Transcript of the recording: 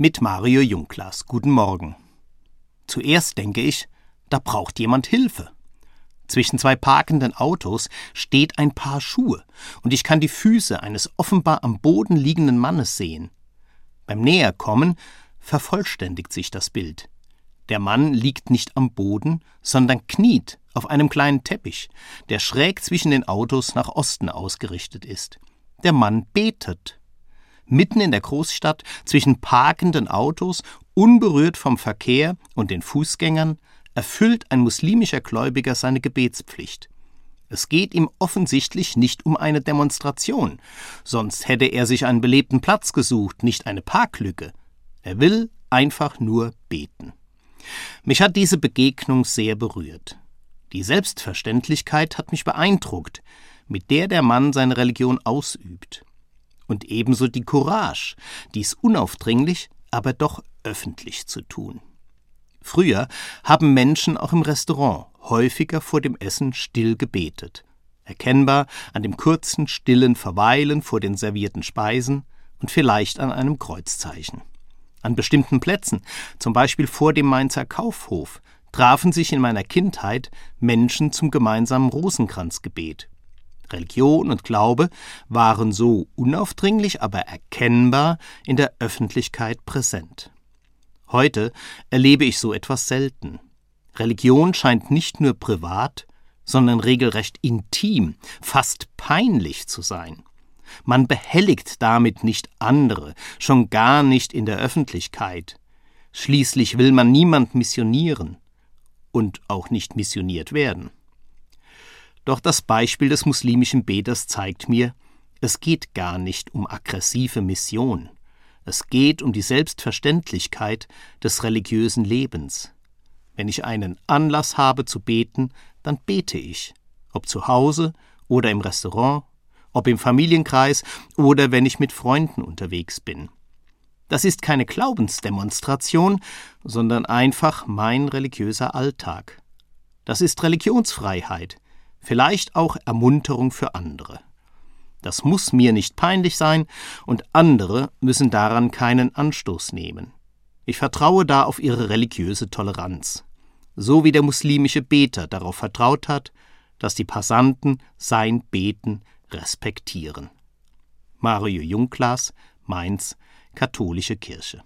Mit Mario Jungklas. Guten Morgen. Zuerst denke ich, da braucht jemand Hilfe. Zwischen zwei parkenden Autos steht ein Paar Schuhe, und ich kann die Füße eines offenbar am Boden liegenden Mannes sehen. Beim Näherkommen vervollständigt sich das Bild. Der Mann liegt nicht am Boden, sondern kniet auf einem kleinen Teppich, der schräg zwischen den Autos nach Osten ausgerichtet ist. Der Mann betet. Mitten in der Großstadt, zwischen parkenden Autos, unberührt vom Verkehr und den Fußgängern, erfüllt ein muslimischer Gläubiger seine Gebetspflicht. Es geht ihm offensichtlich nicht um eine Demonstration, sonst hätte er sich einen belebten Platz gesucht, nicht eine Parklücke. Er will einfach nur beten. Mich hat diese Begegnung sehr berührt. Die Selbstverständlichkeit hat mich beeindruckt, mit der der Mann seine Religion ausübt. Und ebenso die Courage, dies unaufdringlich, aber doch öffentlich zu tun. Früher haben Menschen auch im Restaurant häufiger vor dem Essen still gebetet, erkennbar an dem kurzen, stillen Verweilen vor den servierten Speisen und vielleicht an einem Kreuzzeichen. An bestimmten Plätzen, zum Beispiel vor dem Mainzer Kaufhof, trafen sich in meiner Kindheit Menschen zum gemeinsamen Rosenkranzgebet. Religion und Glaube waren so unaufdringlich, aber erkennbar in der Öffentlichkeit präsent. Heute erlebe ich so etwas selten. Religion scheint nicht nur privat, sondern regelrecht intim, fast peinlich zu sein. Man behelligt damit nicht andere, schon gar nicht in der Öffentlichkeit. Schließlich will man niemand missionieren und auch nicht missioniert werden. Doch das Beispiel des muslimischen Beters zeigt mir, es geht gar nicht um aggressive Mission. Es geht um die Selbstverständlichkeit des religiösen Lebens. Wenn ich einen Anlass habe zu beten, dann bete ich, ob zu Hause oder im Restaurant, ob im Familienkreis oder wenn ich mit Freunden unterwegs bin. Das ist keine Glaubensdemonstration, sondern einfach mein religiöser Alltag. Das ist Religionsfreiheit, vielleicht auch Ermunterung für andere. Das muss mir nicht peinlich sein, und andere müssen daran keinen Anstoß nehmen. Ich vertraue da auf ihre religiöse Toleranz, so wie der muslimische Beter darauf vertraut hat, dass die Passanten sein Beten respektieren. Mario Jungklas, Mainz, Katholische Kirche